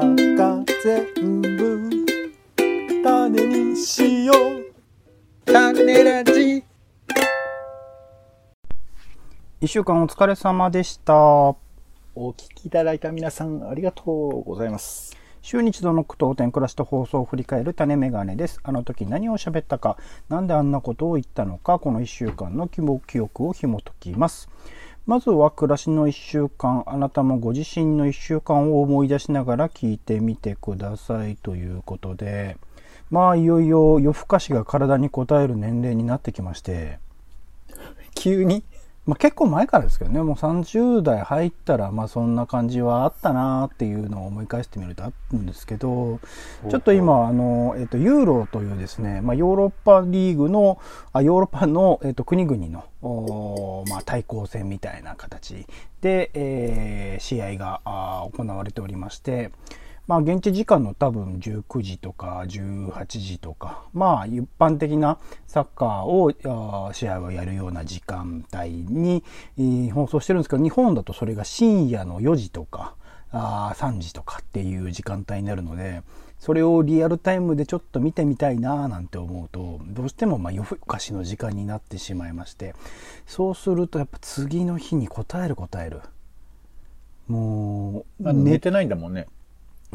中全部種にしよう種ラジ一週間お疲れ様でした。お聞きいただいた皆さんありがとうございます。週に一度の句読点暮らしと放送を振り返る種メガネです。あの時何を喋ったかなんであんなことを言ったのかこの一週間の記憶を紐解きますまずは暮らしの1週間あなたもご自身の1週間を思い出しながら聞いてみてくださいということで。まあいよいよ夜更かしが体に応える年齢になってきまして。急に？まあ、結構前からですけどねもう30代入ったらまあそんな感じはあったなっていうのを思い返してみるとあるんですけどちょっと今あの、えっと、ユーロというですね、まあ、ヨーロッパリーグのあヨーロッパの、えっと、国々の、まあ、対抗戦みたいな形で、えー、試合が行われておりまして。まあ、現地時間の多分19時とか18時とか、まあ、一般的なサッカーを、試合をやるような時間帯に、放送してるんですけど、日本だとそれが深夜の4時とか、あ3時とかっていう時間帯になるので、それをリアルタイムでちょっと見てみたいななんて思うと、どうしてもまあ夜更かしの時間になってしまいまして、そうするとやっぱ次の日に答える答える。もう、寝てないんだもんね。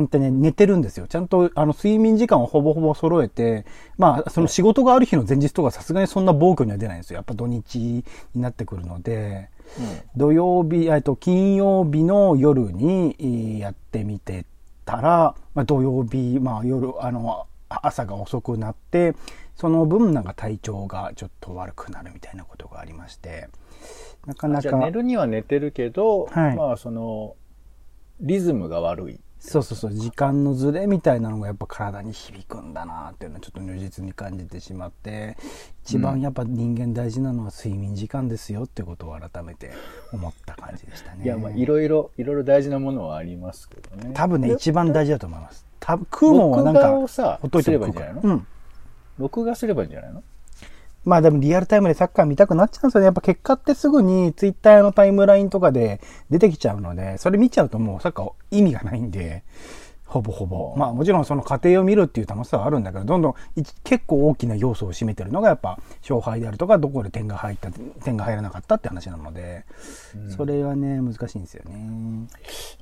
ん。とね、寝てるん。ですよ。ちゃん。と、あの、睡眠時間をほぼほぼ揃えて、まあ、その仕事がある日の前日とかさすがにそん。な暴挙には出ないん。ですよ。やっぱ土日になってくるので、うん、土曜日、えっと、金曜日の夜にやってみてたら、まあ、土曜日、まあ、夜、あの、朝が遅くなって、その分なん。か体調がちょっと悪くなるみたいなことがありまして、なかなか。寝るには寝てるけど、はい、まあ、その、リズムが悪い。そうそうそう時間のずれみたいなのがやっぱ体に響くんだなっていうのはちょっと如実に感じてしまって一番やっぱ人間大事なのは睡眠時間ですよってことを改めて思った感じでしたね。いやまあいろいろいろいろ大事なものはありますけどね。多分ね一番大事だと思います。多分食うもんはなんかほっといてもいいんじゃないの、うん、録画すればいいんじゃないの？まあでもリアルタイムでサッカー見たくなっちゃうんですよね。やっぱ結果ってすぐにツイッターのタイムラインとかで出てきちゃうので、それ見ちゃうともうサッカー意味がないんで、ほぼほぼ。まあもちろんその過程を見るっていう楽しさはあるんだけど、どんどん結構大きな要素を占めてるのがやっぱ勝敗であるとか、どこで点が入った、点が入らなかったって話なので、うん、それはね、難しいんですよね。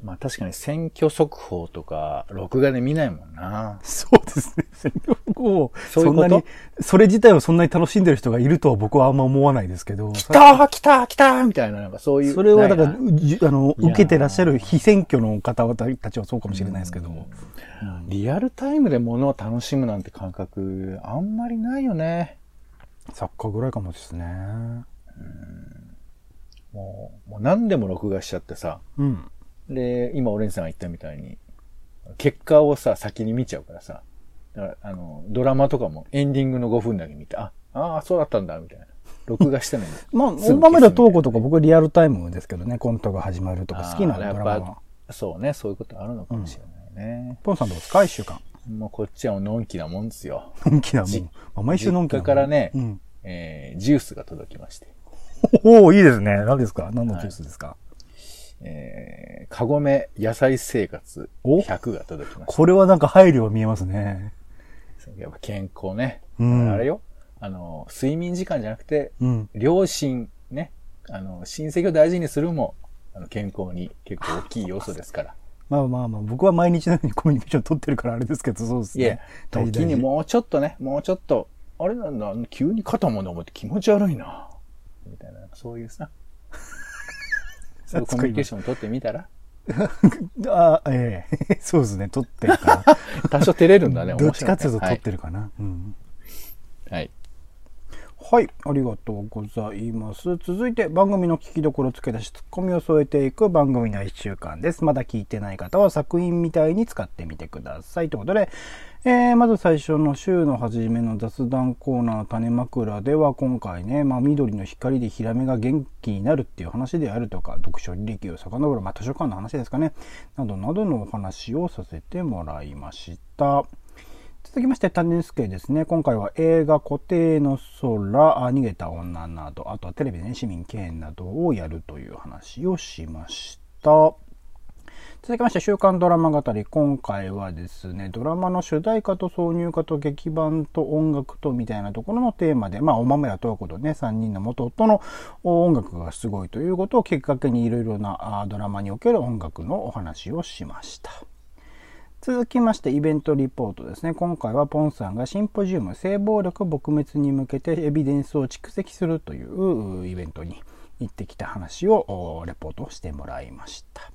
まあ確かに選挙速報とか、録画で見ないもんな。そうですね。選挙速報、そんなに、それ自体をそんなに楽しんでる人がいるとは僕はあんま思わないですけど。来たー来たー来たーみたいな、なんかそういう。それはだから、あの、受けてらっしゃる非選挙の方々たちはそうかもしれないですけど。リアルタイムで物を楽しむなんて感覚、あんまりないよね。サッカーぐらいかもですね。もう、もう何でも録画しちゃってさ。うん、で、今、オレンジさんが言ったみたいに、結果をさ、先に見ちゃうからさ。だから、あの、ドラマとかもエンディングの5分だけ見て、あ、ああ、そうだったんだ、みたいな。録画してない まあ、大豆田東子とか僕リアルタイムですけどね、コントが始まるとか好きなドラマは。そうね、そういうことあるのかもしれない。ね。ポンさんどうですか？一週間。もうこっちはのんきなもんですよ。のんきなもん。まあ、毎週のんきなもん。からね、うん、えー、ジュースが届きまして。おおいいですね。何ですか？何のジュースですか、はい、えー、かごめ野菜生活100が届きました。これはなんか配慮が見えますね。やっぱ健康ね。うん、あれよ。あの、睡眠時間じゃなくて、うん、両親ね、あの、親戚を大事にするも、あの健康に結構大きい要素ですから。まあまあまあ、僕は毎日のようにコミュニケーション取ってるからあれですけど、そうですね。いや、時にもうちょっとね、もうちょっと、あれなんだ、急に肩も思って気持ち悪いな。みたいな、そういうさ。そういうコミュニケーション取ってみたら あええ そうですね、取ってるかな。多少照れるんだね、どっちかっていうと取ってるかな。はい、うん。はいはい、ありがとうございます。続いて番組の聞きどころ付け出しツッコミを添えていく番組の1週間です。まだ聞いてない方は作品みたいに使ってみてください。ということで、えー、まず最初の週の初めの雑談コーナー種枕では今回ね、まあ、緑の光でヒラメが元気になるっていう話であるとか、読書履歴を遡る、まあ、図書館の話ですかね、などなどのお話をさせてもらいました。続きまして、種助ですね。今回は映画固定の空、逃げた女など、あとはテレビでね、市民権などをやるという話をしました。続きまして、週刊ドラマ語り。今回はですね、ドラマの主題歌と挿入歌と劇版と音楽とみたいなところのテーマで、まあ、お豆やとことね、3人の元夫の音楽がすごいということをきっかけにいろいろなドラマにおける音楽のお話をしました。続きましてイベントリポートですね。今回はポンさんがシンポジウム性暴力撲滅に向けてエビデンスを蓄積するというイベントに行ってきた話をレポートしてもらいました。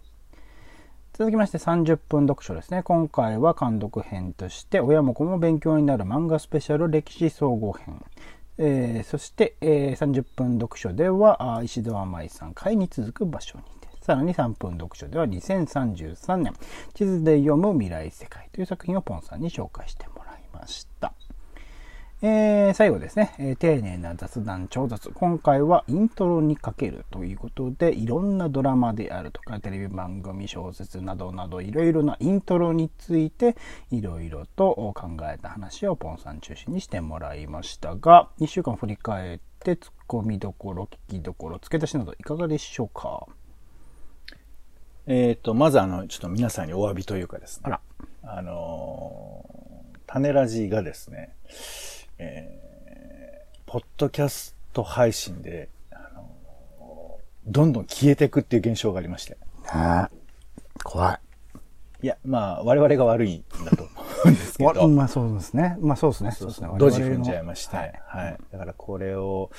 続きまして30分読書ですね。今回は監督編として、親も子も勉強になる漫画スペシャル歴史総合編。えー、そして、えー、30分読書では、石戸舞さん、会に続く場所に。さらに3分読書では2033年、地図で読む未来世界という作品をポンさんに紹介してもらいました。えー、最後ですね、えー、丁寧な雑談超雑。今回はイントロにかけるということで、いろんなドラマであるとか、テレビ番組、小説などなど、いろいろなイントロについて、いろいろと考えた話をポンさん中心にしてもらいましたが、2週間振り返って、ツッコミどころ、聞きどころ、付け出しなどいかがでしょうか？えっ、ー、と、まずあの、ちょっと皆さんにお詫びというかですね。あら。あのー、種ラジがですね、えー、ポッドキャスト配信で、あのどんどん消えていくっていう現象がありまして。あ怖い。いや、まあ、我々が悪いんだと思うんですけど。まあそうですね。まあそうですね。そうですね。ドジ踏んじゃいまして。はい。はい。だからこれを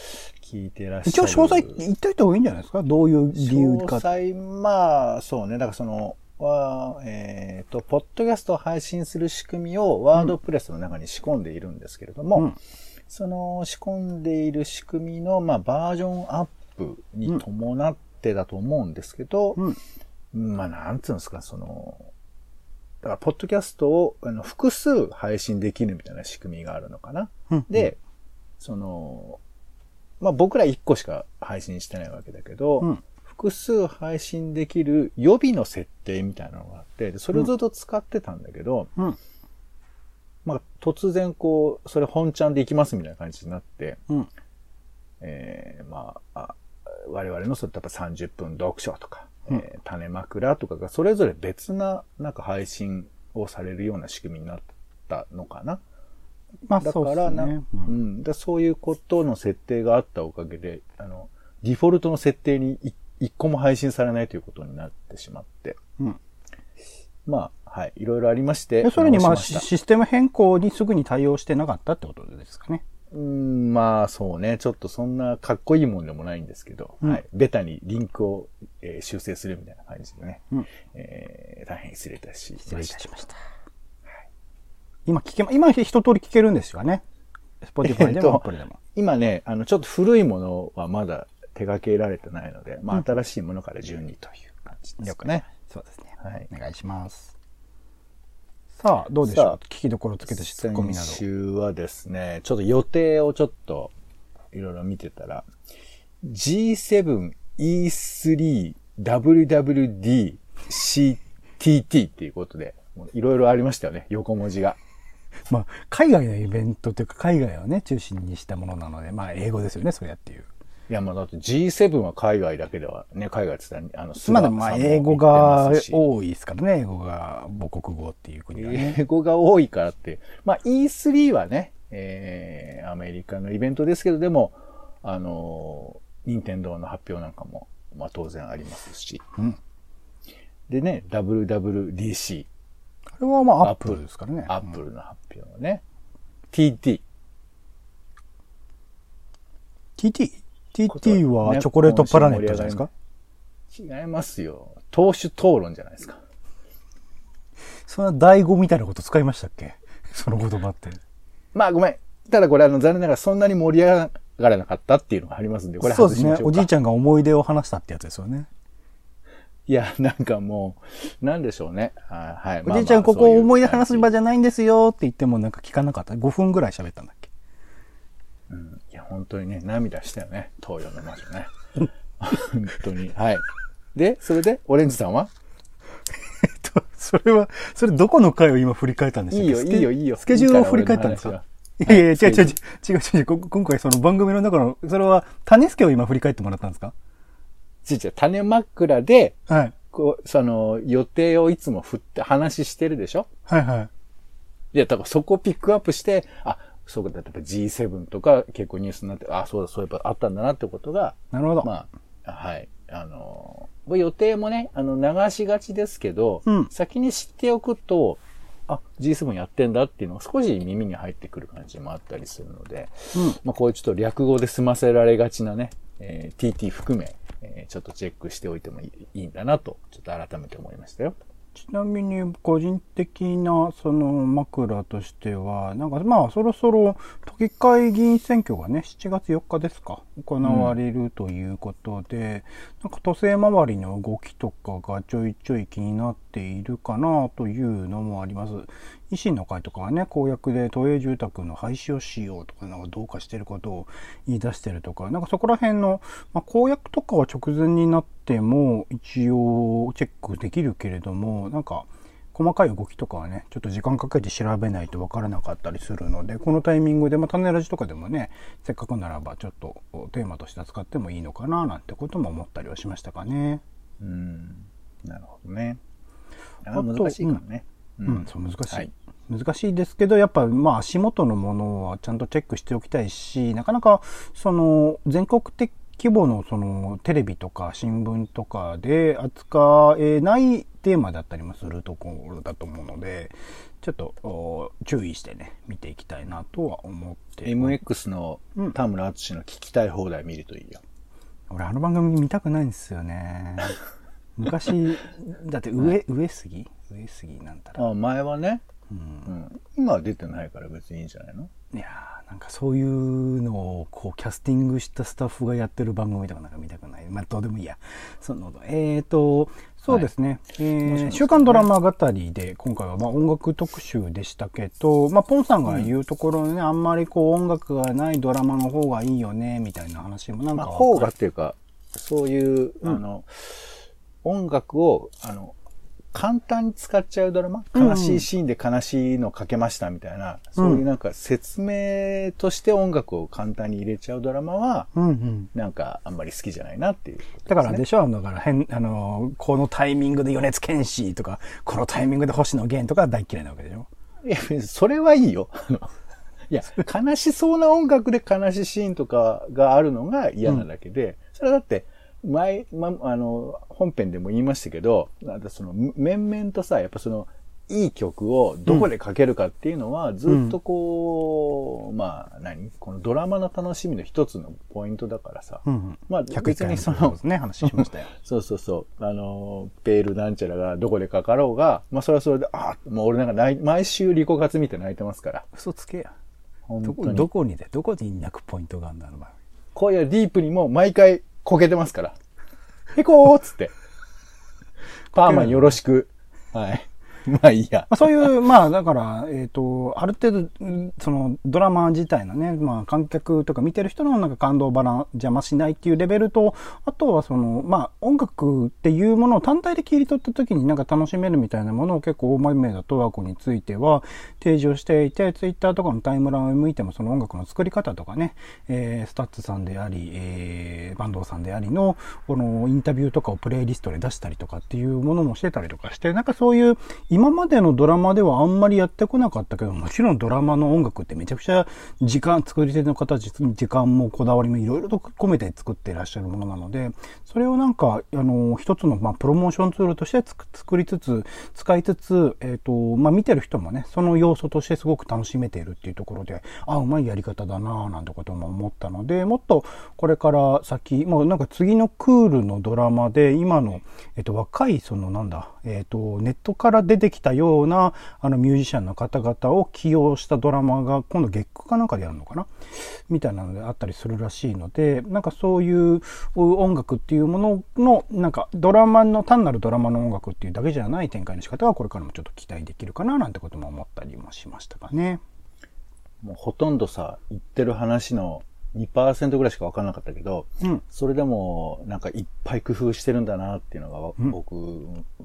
聞いてらっしゃる。一応詳細言っといた方がいいんじゃないですか？どういう理由か。詳細、まあ、そうね。だからその、は、えっ、ー、と、ポッドキャストを配信する仕組みをワードプレスの中に仕込んでいるんですけれども、うん、その仕込んでいる仕組みの、まあ、バージョンアップに伴ってだと思うんですけど、うん、まあ、なんつうんですか、その、だから、ポッドキャストをあの複数配信できるみたいな仕組みがあるのかな。うん、で、その、まあ僕ら1個しか配信してないわけだけど、うん、複数配信できる予備の設定みたいなのがあって、それをずっと使ってたんだけど、うん、まあ、突然こう、それ本ちゃんでいきますみたいな感じになって、うん、えー、まあ、我々のそれ例えば30分読書とか、うん、えー、種枕とかがそれぞれ別ななんか配信をされるような仕組みになったのかな。まあ、だからな、ね、うん、うん、だそういうことの設定があったおかげで、あの、デフォルトの設定に一個も配信されないということになってしまって。うん。まあ、はい。いろいろありまして。それにまあシステム変更にすぐに対応してなかったってことですかね。うん、まあそうね。ちょっとそんなかっこいいもんでもないんですけど、うん、はい。ベタにリンクを、えー、修正するみたいな感じでね。うん、えー、大変失礼いたしました。失礼いたしました。はい、今聞け、今一通り聞けるんですよね。スポティファイでもアップルでも。今ね、あの、ちょっと古いものはまだ手掛けられてないので、まあ、新しいものから順にという感じですかね。そうですね。はい。お願いします。さあ、どうでしょう？聞きどころつけてツッコミなど。先週はですね、ちょっと予定をちょっといろいろ見てたら、G7、E3、WWD、CTT っていうことで、いろいろありましたよね、横文字が。まあ、海外のイベントというか、海外をね、中心にしたものなので、まあ、英語ですよね、それやっていう。いや、まあだって G7 は海外だけではね、海外って言ったら、あの、まあでもまあ英語が多いですからね、英語が母国語っていう国がね。英語が多いからって。まあ E3 はね、えー、アメリカのイベントですけど、でも、あの、任天堂の発表なんかも、まあ当然ありますし。うん。でね、WWDC。あれはまあアップルですからね。アップルの発表のね。TT。TT? TT はチョコレートプラネットじゃないですか？違いますよ。党首討論じゃないですか。そんな第五みたいなこと使いましたっけ？その言葉って。まあごめん。ただこれあの残念ながらそんなに盛り上がらなかったっていうのがありますんで、これそうですね。おじいちゃんが思い出を話したってやつですよね。いや、なんかもう、なんでしょうね。はい。おじいちゃん、ここ思い出話す場じゃないんですよって言ってもなんか聞かなかった。5分ぐらい喋ったんだっけ？うん。本当にね、涙したよね。東洋の魔女ね。本当に。はい。で、それで、オレンジさんは？えっと、それは、それどこの回を今振り返ったんですかいいよ、いいよ、いいよ。スケジュールを振り返ったんですか？いやいや、違う違う違う、違う違う、今回その番組の中の、それは、種助を今振り返ってもらったんですか？違う違う、種枕で、はい。こう、その、予定をいつも振って話してるでしょ？はいはい。いや、だからそこをピックアップして、あ、そうか、例えば G7 とか結構ニュースになって、あ、そうだ、そういえばあったんだなってことが、なるほど。まあ、はい。あの、予定もね、あの、流しがちですけど、うん、先に知っておくと、あ、G7 やってんだっていうのが少し耳に入ってくる感じもあったりするので、うん、まあこういうちょっと略語で済ませられがちなね、えー、TT 含め、えー、ちょっとチェックしておいてもいいんだなと、ちょっと改めて思いましたよ。ちなみに個人的なその枕としては、なんかまあそろそろ都議会議員選挙がね、7月4日ですか、行われるということで、うん、なんか都政周りの動きとかがちょいちょい気になってているかなというのもあります。維新の会とかはね、公約で都営住宅の廃止をしようとか、なんかどうかしてることを言い出してるとか、なんかそこら辺の、まあ、公約とかは直前になっても一応チェックできるけれども、なんか、細かい動きとかはね、ちょっと時間かけて調べないとわからなかったりするので、このタイミングで、まあ、種ラジとかでもね、せっかくならばちょっとテーマとして扱ってもいいのかな、なんてことも思ったりはしましたかね。うん。なるほどね。あ難しいからね。うん、うん、そう難しい。はい難しいですけど、やっぱまあ足元のものはちゃんとチェックしておきたいし、なかなかその全国的規模のそのテレビとか新聞とかで扱えないテーマだったりもするところだと思うので、ちょっと注意してね、見ていきたいなとは思って。MX の田村淳の聞きたい放題見るといいよ。うん、俺あの番組見たくないんですよね。昔、だって上、上杉？上杉なんたら。あ、前はね。うん、今は出てないから別にいいんじゃないの？いやーなんかそういうのをこうキャスティングしたスタッフがやってる番組とかなんか見たくない。まあどうでもいいや。そのえっ、ー、とそうですね、はい、えー、週刊ドラマ語りで今回はまあ音楽特集でしたけど、まあ、ポンさんが言うところね、うん、あんまりこう音楽がないドラマの方がいいよねみたいな話もなんか、まあ、方がっていうかそういう、うん、あの音楽をあの簡単に使っちゃうドラマ、悲しいシーンで悲しいのかけましたみたいな、うん、そういうなんか説明として音楽を簡単に入れちゃうドラマは、うんうん、なんかあんまり好きじゃないなっていう、ね、だからでしょ？だから変、あの、このタイミングで米津玄師とか、このタイミングで星野源とか大嫌いなわけでしょ？いや、それはいいよ。いや、悲しそうな音楽で悲しいシーンとかがあるのが嫌なだけで、うん、それはだって、前、ま、あの、本編でも言いましたけど、なんその、面々とさ、やっぱその、いい曲をどこでかけるかっていうのは、ずっとこう、うん、まあ、何？このドラマの楽しみの一つのポイントだからさ。うん、まあ、別にその、ね、話しましたよ。そうそうそう。あの、ペールなんちゃらがどこでかかろうが、まあ、それはそれで、あもう俺なんか毎週リコ活見て泣いてますから。嘘つけや。どこどこにで、どこに泣くポイントがあるんだろう声やディープにも毎回こけてますから。へこーっつって。パーマンよろしく。はい。まあいいや。まあ、そういう、まあだから、えっ、ー、と、ある程度、そのドラマ自体のね、まあ観客とか見てる人のなんか感動バラン邪魔しないっていうレベルと、あとはその、まあ音楽っていうものを単体で切り取った時になんか楽しめるみたいなものを結構大前目だと和子については提示をしていて、ツイッターとかのタイムラインを見てもその音楽の作り方とかね、えー、 STUTSさんであり、えー、バンドさんでありの、このインタビューとかをプレイリストで出したりとかっていうものもしてたりとかして、なんかそういう今までのドラマではあんまりやってこなかったけど、もちろんドラマの音楽ってめちゃくちゃ時間、作り手の方、時間もこだわりもいろいろと込めて作っていらっしゃるものなので、それをなんか、あの、一つの、まあ、プロモーションツールとして作りつつ、使いつつ、えっ、ー、と、まあ、見てる人もね、その要素としてすごく楽しめているっていうところで、あ、うまいやり方だなぁ、なんてことも思ったので、もっとこれから先、もうなんか次のクールのドラマで、今の、えっ、ー、と、若い、そのなんだ、えっ、ー、と、ネットから出てきたようなあのミュージシャンの方々を起用したドラマが今度月9かなんかでやるのかな？みたいなのであったりするらしいので、なんかそういう音楽っていうものの、なんかドラマの、単なるドラマの音楽っていうだけじゃない展開の仕方はこれからもちょっと期待できるかななんてことも思ったりもしましたかね。もうほとんどさ、言ってる話の2%ぐらいしか分からなかったけど、うん、それでもなんかいっぱい工夫してるんだなっていうのが、僕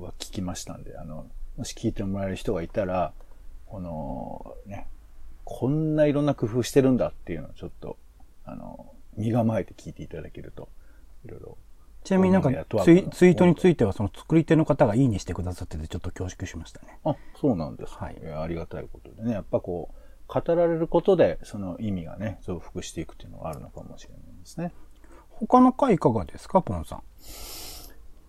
は聞きましたんで、あの、もし聞いてもらえる人がいたら、この、ね、こんないろんな工夫してるんだっていうのをちょっと、あの、身構えて聞いていただけると、いろいろちなみになんかツイツイートについてはその作り手の方がいいにしてくださっててちょっと恐縮しましたね。あ、そうなんですはい。ありがたいことでね。やっぱこう、語られることでその意味がね、増幅していくっていうのがあるのかもしれないですね。他の回いかがですか、ポンさん。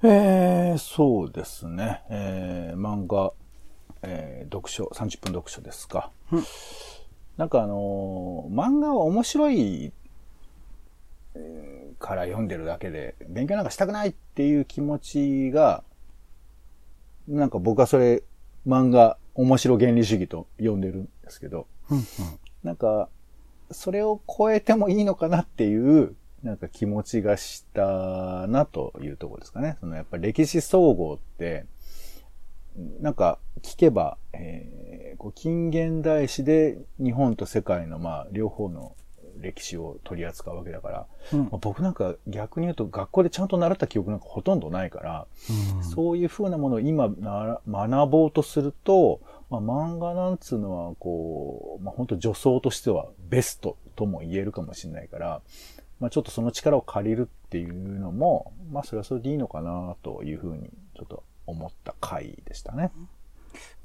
えー、そうですね。えー、漫画、えー、読書、30分読書ですか。うん、なんかあのー、漫画は面白いから読んでるだけで、勉強なんかしたくないっていう気持ちが、なんか僕はそれ、漫画、面白原理主義と呼んでるんですけど、うんうん、なんか、それを超えてもいいのかなっていう、なんか気持ちがしたなというところですかね。そのやっぱ歴史総合って、なんか聞けば、えー、こう近現代史で日本と世界のまあ両方の歴史を取り扱うわけだから、うん、僕なんか逆に言うと学校でちゃんと習った記憶なんかほとんどないから、うん、そういうふうなものを今学ぼうとすると、まあ、漫画なんつうのはこう、まあ、本当女装としてはベストとも言えるかもしれないから、まあ、ちょっとその力を借りるっていうのも、まあそれはそれでいいのかなというふうにちょっと思った回でしたね。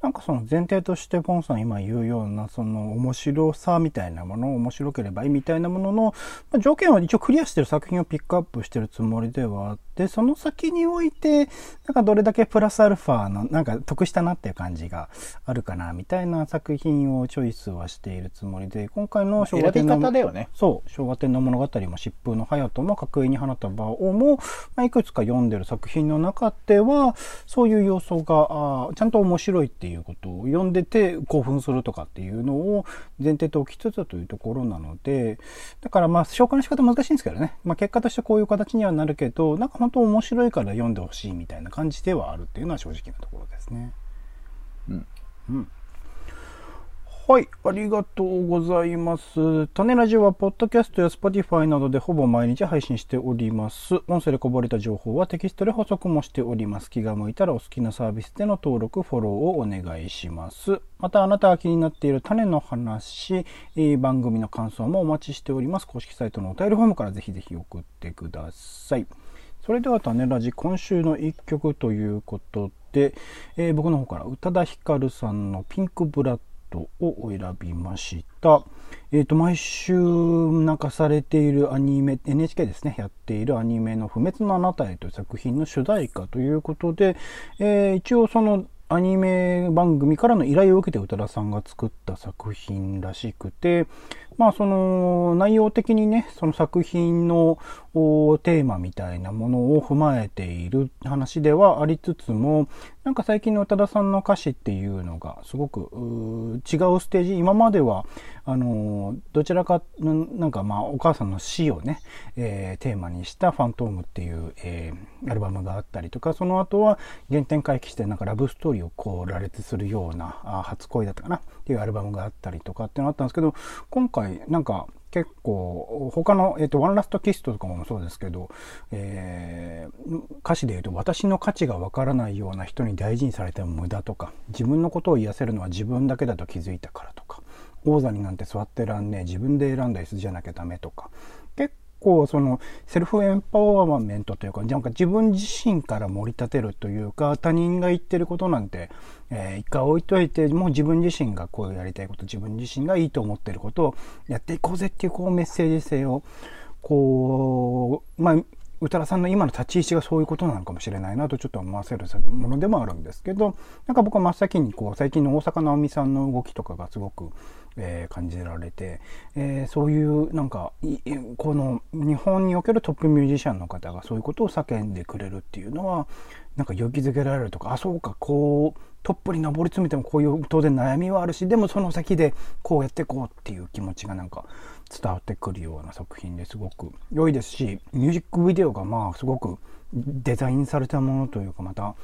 なんかその前提としてポンさん今言うようなその面白さみたいなもの面白ければいいみたいなものの、まあ、条件は一応クリアしてる作品をピックアップしてるつもりではあってその先においてなんかどれだけプラスアルファのなんか得したなっていう感じがあるかなみたいな作品をチョイスはしているつもりで今回の昭和天の、ね、そう昭和天の物語も疾風の隼人も格上に放った場をも、まあ、いくつか読んでる作品の中ではそういう要素があちゃんと面白いっていうことを読んでて興奮するとかっていうのを前提と置きつつというところなので、だからまあ消化の仕方難しいんですけどね。まあ結果としてこういう形にはなるけど、なんか本当面白いから読んでほしいみたいな感じではあるっていうのは正直なところですね。うん。うん。はい、ありがとうございます。種ラジオは、ポッドキャストや Spotify などでほぼ毎日配信しております。音声でこぼれた情報はテキストで補足もしております。気が向いたらお好きなサービスでの登録、フォローをお願いします。また、あなたが気になっている種の話、え番組の感想もお待ちしております。公式サイトのお便りフォームからぜひぜひ送ってください。それでは種ラジ今週の一曲ということで、えー、僕の方から宇多田ヒカルさんのピンクブラットを選びました。えっ、ー、と、毎週泣かされているアニメ、NHK ですね、やっているアニメの不滅のあなたへという作品の主題歌ということで、えー、一応そのアニメ番組からの依頼を受けて宇多田さんが作った作品らしくて、まあその内容的にね、その作品のテーマみたいなものを踏まえている話ではありつつも、なんか最近の宇多田さんの歌詞っていうのがすごく違うステージ、今まではあのどちらかなんかまあお母さんの死をね、えー、テーマにした「ファントーム」っていう、えー、アルバムがあったりとかその後は原点回帰してなんかラブストーリーをこう羅列するようなあ初恋だったかなっていうアルバムがあったりとかっていうのがあったんですけど今回なんか結構他の、えっ、ー、と、ワンラストキスとかもそうですけど、えー、歌詞で言うと私の価値がわからないような人に大事にされても無駄とか自分のことを癒せるのは自分だけだと気づいたからとか王座になんて座ってらんねえ自分で選んだ椅子じゃなきゃダメとか構そのセルフエンパワーメントというかなんか自分自身から盛り立てるというか他人が言ってることなんて、えー、一回置いといてもう自分自身がこうやりたいこと自分自身がいいと思ってることをやっていこうぜっていうこうメッセージ性をこうまあ宇多田さんの今の立ち位置がそういうことなのかもしれないなとちょっと思わせるものでもあるんですけどなんか僕は真っ先にこう最近の大阪なおみさんの動きとかがすごくえー、感じられて、えー、そういうなんかこの日本におけるトップミュージシャンの方がそういうことを叫んでくれるっていうのはなんか勇気づけられるとかあそうかこうトップに上り詰めてもこういう当然悩みはあるしでもその先でこうやってこうっていう気持ちがなんか伝わってくるような作品ですごく良いですしミュージックビデオがまあすごくデザインされたものというかまた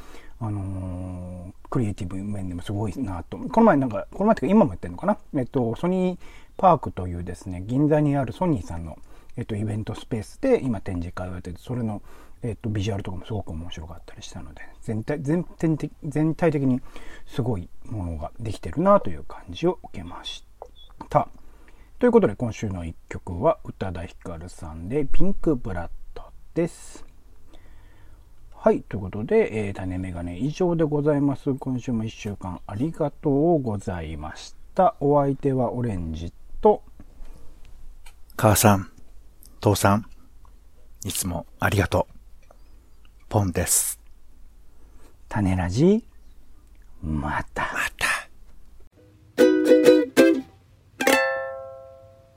あのー、クリエイティブ面でもすごいなと。この前なんか、この前っていうか今もやってるのかな？えっと、ソニーパークというですね、銀座にあるソニーさんの、えっと、イベントスペースで今展示会をやってて、それの、えっと、ビジュアルとかもすごく面白かったりしたので、全体、全体的全体的にすごいものができてるなという感じを受けました。ということで今週の一曲は宇多田ヒカルさんでピンクブラッドです。はい。ということで、えー、種メガネ以上でございます。今週も一週間ありがとうございました。お相手はオレンジと、母さん、父さん、いつもありがとう。ポンです。種ラジ、また。